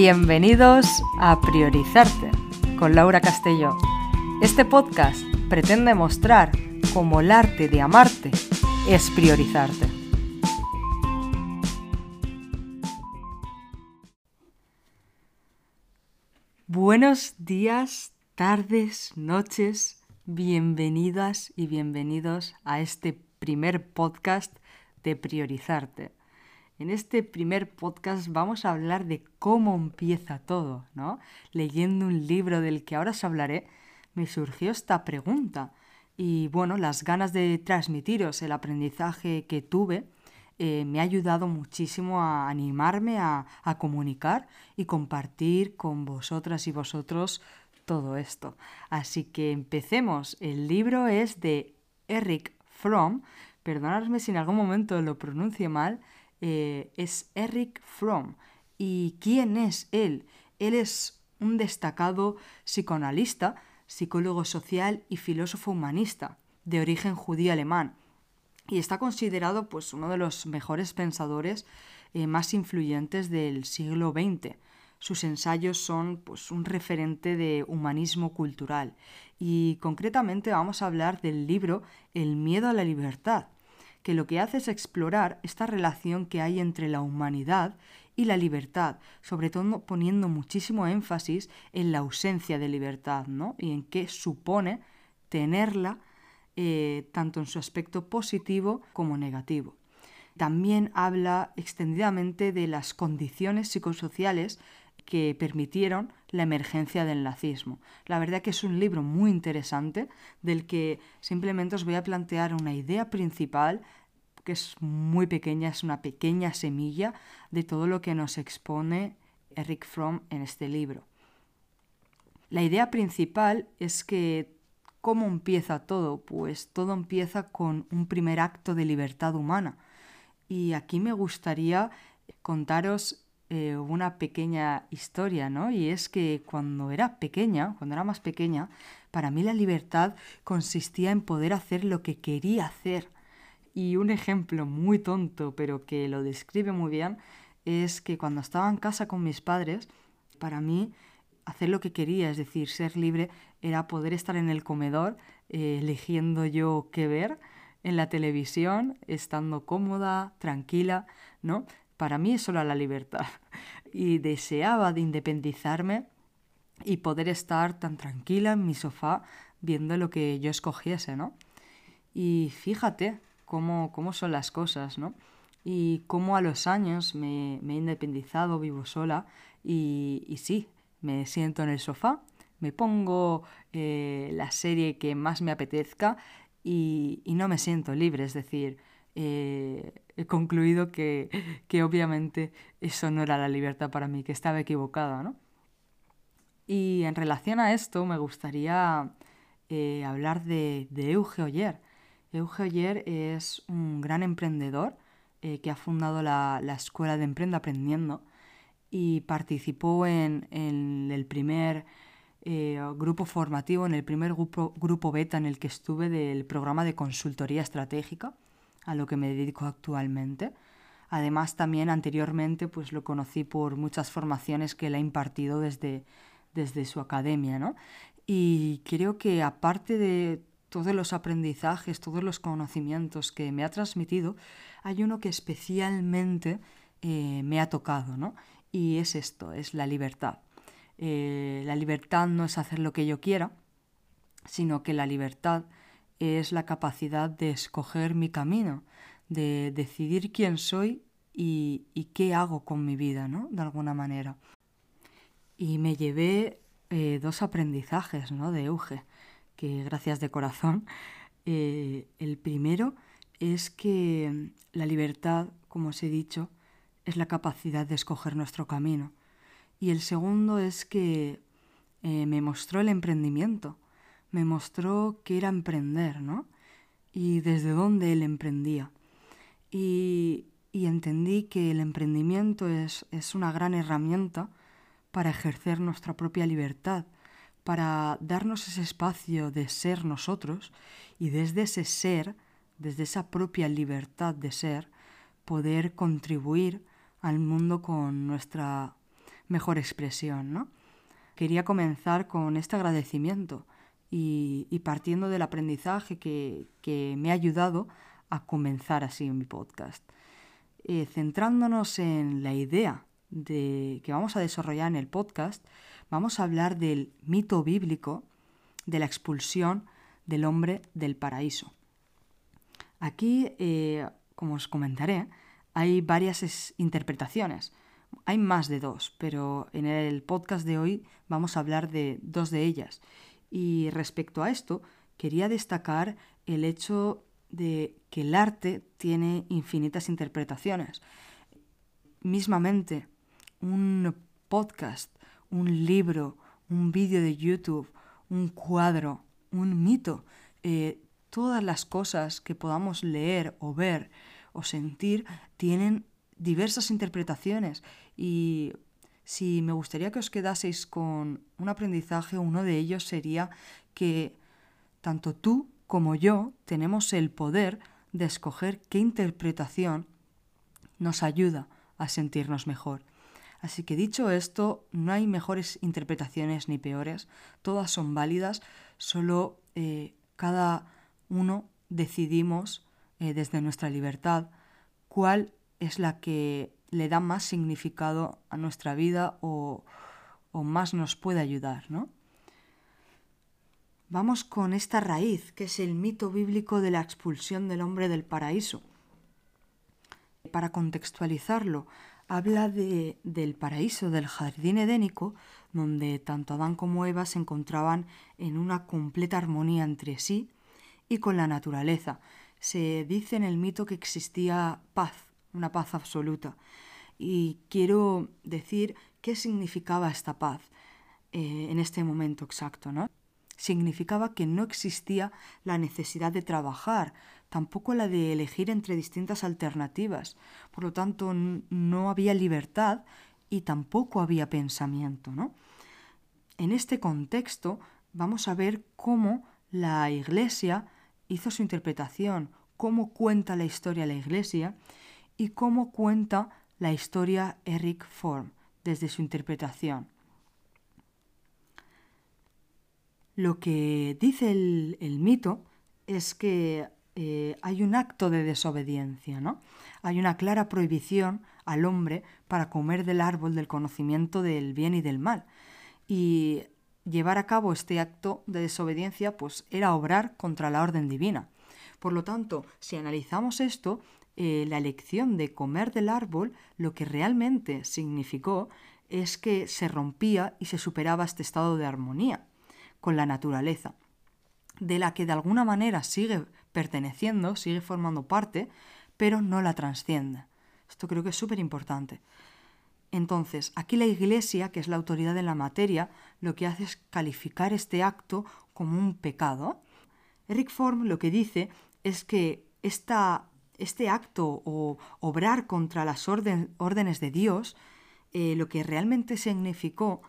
Bienvenidos a Priorizarte con Laura Castelló. Este podcast pretende mostrar cómo el arte de amarte es priorizarte. Buenos días, tardes, noches, bienvenidas y bienvenidos a este primer podcast de Priorizarte. En este primer podcast vamos a hablar de cómo empieza todo, ¿no? Leyendo un libro del que ahora os hablaré, me surgió esta pregunta y bueno, las ganas de transmitiros el aprendizaje que tuve eh, me ha ayudado muchísimo a animarme a, a comunicar y compartir con vosotras y vosotros todo esto. Así que empecemos. El libro es de Eric Fromm, perdonadme si en algún momento lo pronuncio mal, eh, es Eric Fromm. ¿Y quién es él? Él es un destacado psicoanalista, psicólogo social y filósofo humanista, de origen judío alemán. Y está considerado pues, uno de los mejores pensadores eh, más influyentes del siglo XX. Sus ensayos son pues, un referente de humanismo cultural. Y concretamente vamos a hablar del libro El miedo a la libertad, que lo que hace es explorar esta relación que hay entre la humanidad y la libertad, sobre todo poniendo muchísimo énfasis en la ausencia de libertad, ¿no? Y en qué supone tenerla eh, tanto en su aspecto positivo como negativo. También habla extendidamente de las condiciones psicosociales que permitieron la emergencia del nazismo. La verdad que es un libro muy interesante del que simplemente os voy a plantear una idea principal que es muy pequeña, es una pequeña semilla de todo lo que nos expone Eric Fromm en este libro. La idea principal es que ¿cómo empieza todo? Pues todo empieza con un primer acto de libertad humana. Y aquí me gustaría contaros eh, una pequeña historia, ¿no? Y es que cuando era pequeña, cuando era más pequeña, para mí la libertad consistía en poder hacer lo que quería hacer. Y un ejemplo muy tonto, pero que lo describe muy bien, es que cuando estaba en casa con mis padres, para mí hacer lo que quería, es decir, ser libre, era poder estar en el comedor eh, eligiendo yo qué ver en la televisión, estando cómoda, tranquila, ¿no? Para mí eso era la libertad. Y deseaba de independizarme y poder estar tan tranquila en mi sofá viendo lo que yo escogiese, ¿no? Y fíjate cómo, cómo son las cosas, ¿no? Y cómo a los años me, he independizado, vivo sola y, y, sí, me siento en el sofá, me pongo eh, la serie que más me apetezca y no me siento libre, es decir, eh, he concluido que, obviamente eso no era la libertad para mí, que estaba equivocada, ¿no? Y en relación a esto me gustaría eh, hablar de, de Euge Oyer. Euge Oyer es un gran emprendedor eh, que ha fundado la, Escuela de Emprenda Aprendiendo y participó en, el primer grupo formativo, en el primer grupo, grupo beta en el que estuve del programa de consultoría estratégica a lo que me dedico actualmente. Además, también anteriormente pues lo conocí por muchas formaciones que él ha impartido desde, desde su academia, ¿no? Y creo que aparte de todos los aprendizajes, todos los conocimientos que me ha transmitido, hay uno que especialmente eh, me ha tocado, ¿no? Y es esto, es la libertad. Eh, la libertad no es hacer lo que yo quiera, sino que la libertad es la capacidad de escoger mi camino, de decidir quién soy y, qué hago con mi vida, ¿no? De alguna manera. Y me llevé eh, dos aprendizajes, ¿no? De Euge, que gracias de corazón. Eh, el primero es que la libertad, como os he dicho, es la capacidad de escoger nuestro camino. Y el segundo es que eh, me mostró el emprendimiento me mostró que era emprender, ¿no? Y desde dónde él emprendía. Y, entendí que el emprendimiento es, es una gran herramienta para ejercer nuestra propia libertad, para darnos ese espacio de ser nosotros y desde ese ser, desde esa propia libertad de ser, poder contribuir al mundo con nuestra mejor expresión, ¿no? Quería comenzar con este agradecimiento y, partiendo del aprendizaje que, me ha ayudado a comenzar así mi podcast. Eh, centrándonos en la idea de, que vamos a desarrollar en el podcast, vamos a hablar del mito bíblico de la expulsión del hombre del paraíso. Aquí, eh, como os comentaré, hay varias interpretaciones. Hay más de dos, pero en el podcast de hoy vamos a hablar de dos de ellas. Y respecto a esto, quería destacar el hecho de que el arte tiene infinitas interpretaciones. Mismamente, un podcast, un libro, un vídeo de YouTube, un cuadro, un mito, eh, todas las cosas que podamos leer o ver o sentir tienen diversas interpretaciones y si me gustaría que os quedaseis con un aprendizaje, uno de ellos sería que tanto tú como yo tenemos el poder de escoger qué interpretación nos ayuda a sentirnos mejor. Así que dicho esto, no hay mejores interpretaciones ni peores, todas son válidas, solo eh, cada uno decidimos eh, desde nuestra libertad cuál es la que le da más significado a nuestra vida o, o más nos puede ayudar, ¿no? Vamos con esta raíz, que es el mito bíblico de la expulsión del hombre del paraíso. Para contextualizarlo, habla de, del paraíso, del jardín edénico, donde tanto Adán como Eva se encontraban en una completa armonía entre sí y con la naturaleza. Se dice en el mito que existía paz, una paz absoluta. Y quiero decir qué significaba esta paz eh, en este momento exacto, ¿no? Significaba que no existía la necesidad de trabajar, tampoco la de elegir entre distintas alternativas. Por lo tanto, no había libertad y tampoco había pensamiento, ¿no? En este contexto vamos a ver cómo la Iglesia hizo su interpretación, cómo cuenta la historia la Iglesia y cómo cuenta la historia Eric Form desde su interpretación. Lo que dice el, mito es que eh, hay un acto de desobediencia, ¿no? Hay una clara prohibición al hombre para comer del árbol del conocimiento del bien y del mal. Y llevar a cabo este acto de desobediencia pues era obrar contra la orden divina. Por lo tanto, si analizamos esto, eh, la elección de comer del árbol lo que realmente significó es que se rompía y se superaba este estado de armonía con la naturaleza, de la que de alguna manera sigue perteneciendo, sigue formando parte, pero no la trasciende. Esto creo que es súper importante. Entonces, aquí la Iglesia, que es la autoridad en la materia, lo que hace es calificar este acto como un pecado. Eric Form lo que dice es que esta este acto o obrar contra las órdenes de Dios, eh, lo que realmente significó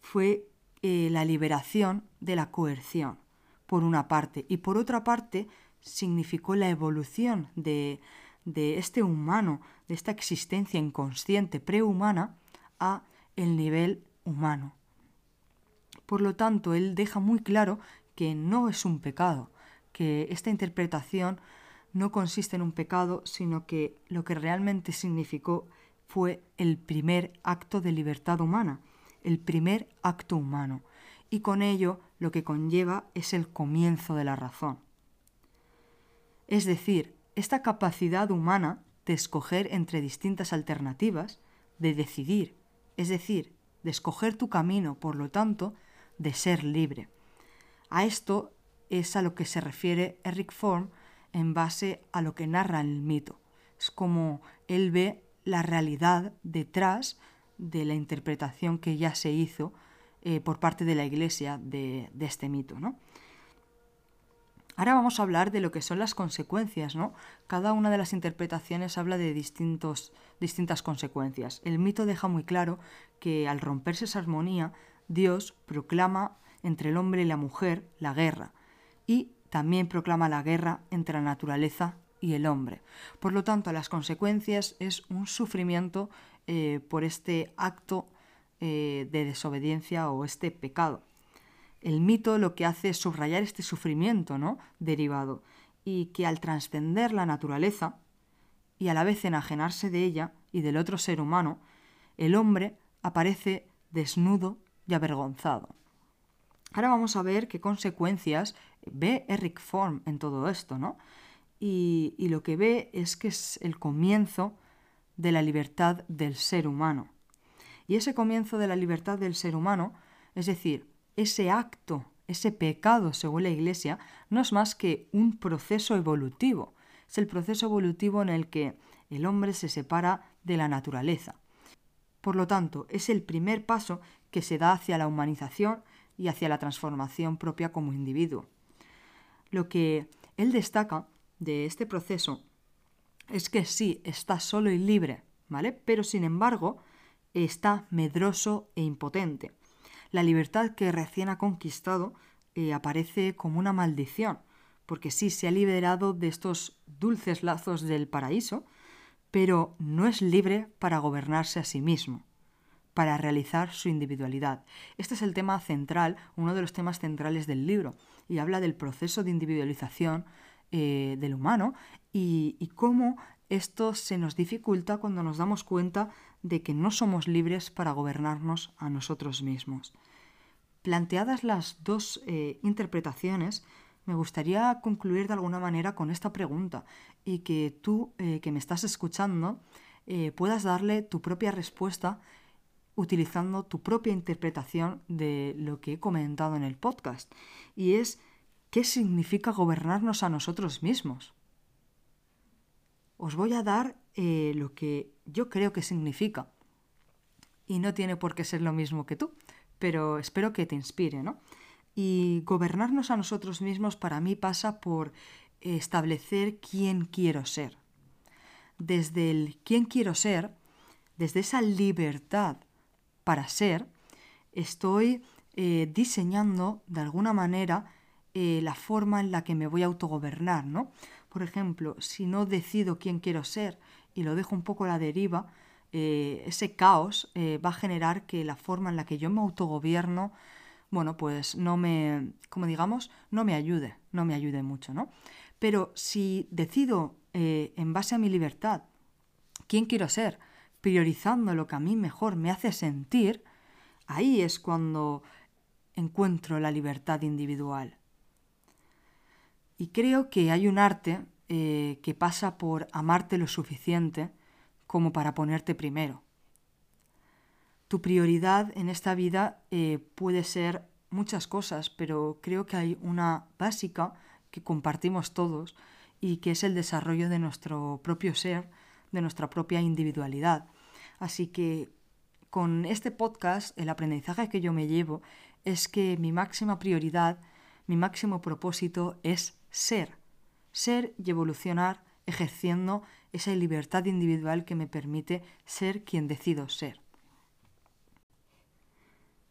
fue eh, la liberación de la coerción, por una parte, y por otra parte significó la evolución de, de este humano, de esta existencia inconsciente prehumana, a el nivel humano. Por lo tanto, él deja muy claro que no es un pecado, que esta interpretación no consiste en un pecado, sino que lo que realmente significó fue el primer acto de libertad humana, el primer acto humano, y con ello lo que conlleva es el comienzo de la razón. Es decir, esta capacidad humana de escoger entre distintas alternativas, de decidir, es decir, de escoger tu camino, por lo tanto, de ser libre. A esto es a lo que se refiere Eric Form en base a lo que narra el mito. Es como él ve la realidad detrás de la interpretación que ya se hizo eh, por parte de la Iglesia de, este mito. ¿no? Ahora vamos a hablar de lo que son las consecuencias. ¿no? Cada una de las interpretaciones habla de distintos, distintas consecuencias. El mito deja muy claro que al romperse esa armonía, Dios proclama entre el hombre y la mujer la guerra y también proclama la guerra entre la naturaleza y el hombre. Por lo tanto, las consecuencias es un sufrimiento eh, por este acto eh, de desobediencia o este pecado. El mito lo que hace es subrayar este sufrimiento ¿no? derivado y que al trascender la naturaleza y a la vez enajenarse de ella y del otro ser humano, el hombre aparece desnudo y avergonzado. Ahora vamos a ver qué consecuencias ve Eric Form en todo esto, ¿no? Y, y lo que ve es que es el comienzo de la libertad del ser humano. Y ese comienzo de la libertad del ser humano, es decir, ese acto, ese pecado, según la Iglesia, no es más que un proceso evolutivo. Es el proceso evolutivo en el que el hombre se separa de la naturaleza. Por lo tanto, es el primer paso que se da hacia la humanización y hacia la transformación propia como individuo. Lo que él destaca de este proceso es que sí, está solo y libre, ¿vale? Pero sin embargo, está medroso e impotente. La libertad que recién ha conquistado eh, aparece como una maldición, porque sí se ha liberado de estos dulces lazos del paraíso, pero no es libre para gobernarse a sí mismo, para realizar su individualidad. Este es el tema central, uno de los temas centrales del libro, y habla del proceso de individualización eh, del humano y, cómo esto se nos dificulta cuando nos damos cuenta de que no somos libres para gobernarnos a nosotros mismos. Planteadas las dos eh, interpretaciones, me gustaría concluir de alguna manera con esta pregunta y que tú, eh, que me estás escuchando, puedas darle tu propia respuesta utilizando tu propia interpretación de lo que he comentado en el podcast. Y es, ¿qué significa gobernarnos a nosotros mismos? Os voy a dar lo que yo creo que significa. Y no tiene por qué ser lo mismo que tú, pero espero que te inspire, ¿no? Y gobernarnos a nosotros mismos para mí pasa por establecer quién quiero ser. Desde el quién quiero ser, desde esa libertad para ser, estoy eh, diseñando de alguna manera eh, la forma en la que me voy a autogobernar, ¿no? Por ejemplo, si no decido quién quiero ser y lo dejo un poco a la deriva, eh, ese caos va a generar que la forma en la que yo me autogobierno bueno, pues no me, como digamos, no me ayude, no me ayude mucho, ¿no? Pero si decido en base a mi libertad quién quiero ser, priorizando lo que a mí mejor me hace sentir, ahí es cuando encuentro la libertad individual. Y creo que hay un arte eh, que pasa por amarte lo suficiente como para ponerte primero tu prioridad en esta vida eh, puede ser muchas cosas, pero creo que hay una básica que compartimos todos y que es el desarrollo de nuestro propio ser, de nuestra propia individualidad. Así que con este podcast el aprendizaje que yo me llevo es que mi máxima prioridad, mi máximo propósito es ser, ser y evolucionar ejerciendo esa libertad individual que me permite ser quien decido ser.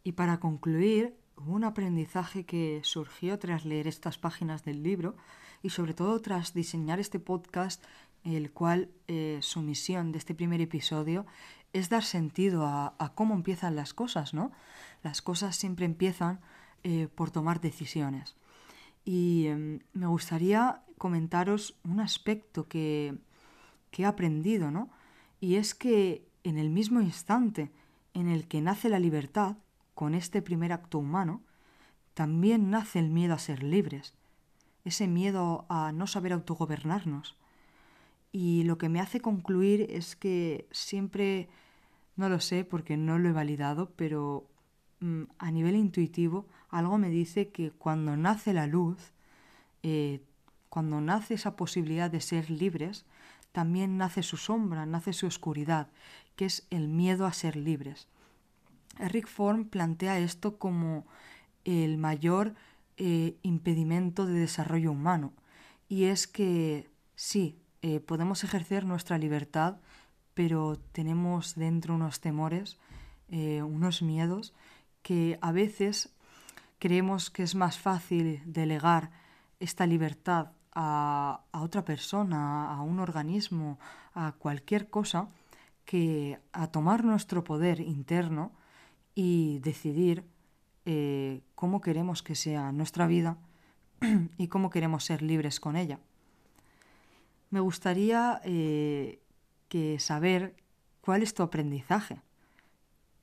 Y para concluir, un aprendizaje que surgió tras leer estas páginas del libro y sobre todo tras diseñar este podcast, el cual eh, su misión de este primer episodio es dar sentido a, cómo empiezan las cosas, ¿no? Las cosas siempre empiezan eh, por tomar decisiones. Y em, me gustaría comentaros un aspecto que, que he aprendido, ¿no? Y es que en el mismo instante en el que nace la libertad, con este primer acto humano, también nace el miedo a ser libres, ese miedo a no saber autogobernarnos. Y lo que me hace concluir es que siempre, no lo sé porque no lo he validado, pero mm, a nivel intuitivo algo me dice que cuando nace la luz, eh, cuando nace esa posibilidad de ser libres, también nace su sombra, nace su oscuridad, que es el miedo a ser libres. Eric Form plantea esto como el mayor eh, impedimento de desarrollo humano. Y es que sí, eh, podemos ejercer nuestra libertad, pero tenemos dentro unos temores, eh, unos miedos, que a veces creemos que es más fácil delegar esta libertad a, otra persona, a un organismo, a cualquier cosa, que a tomar nuestro poder interno y decidir eh, cómo queremos que sea nuestra vida y cómo queremos ser libres con ella. Me gustaría eh, que saber cuál es tu aprendizaje.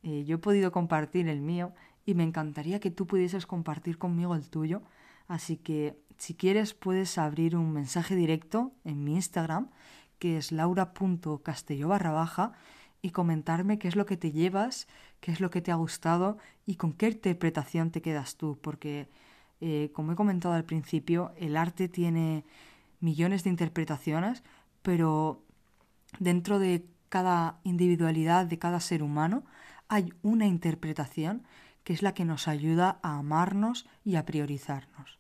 Eh, yo he podido compartir el mío y me encantaría que tú pudieses compartir conmigo el tuyo. Así que si quieres puedes abrir un mensaje directo en mi Instagram, que es laura.castelló barra baja, y comentarme qué es lo que te llevas, qué es lo que te ha gustado y con qué interpretación te quedas tú. Porque, eh, como he comentado al principio, el arte tiene millones de interpretaciones, pero dentro de cada individualidad de cada ser humano hay una interpretación que es la que nos ayuda a amarnos y a priorizarnos.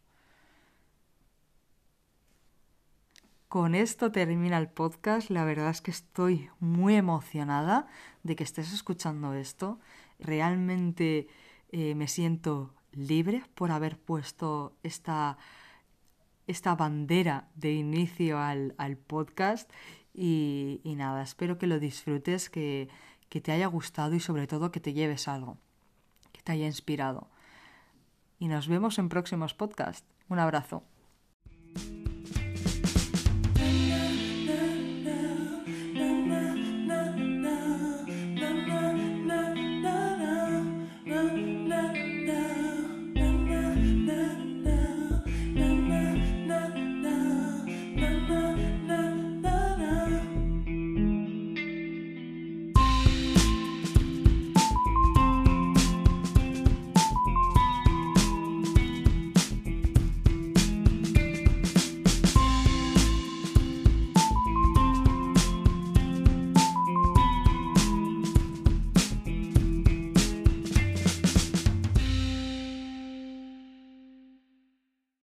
Con esto termina el podcast. La verdad es que estoy muy emocionada de que estés escuchando esto. Realmente eh, me siento libre por haber puesto esta, esta bandera de inicio al, podcast. Y, y, nada, espero que lo disfrutes, que, que te haya gustado y sobre todo que te lleves algo te haya inspirado. Y nos vemos en próximos podcasts. Un abrazo.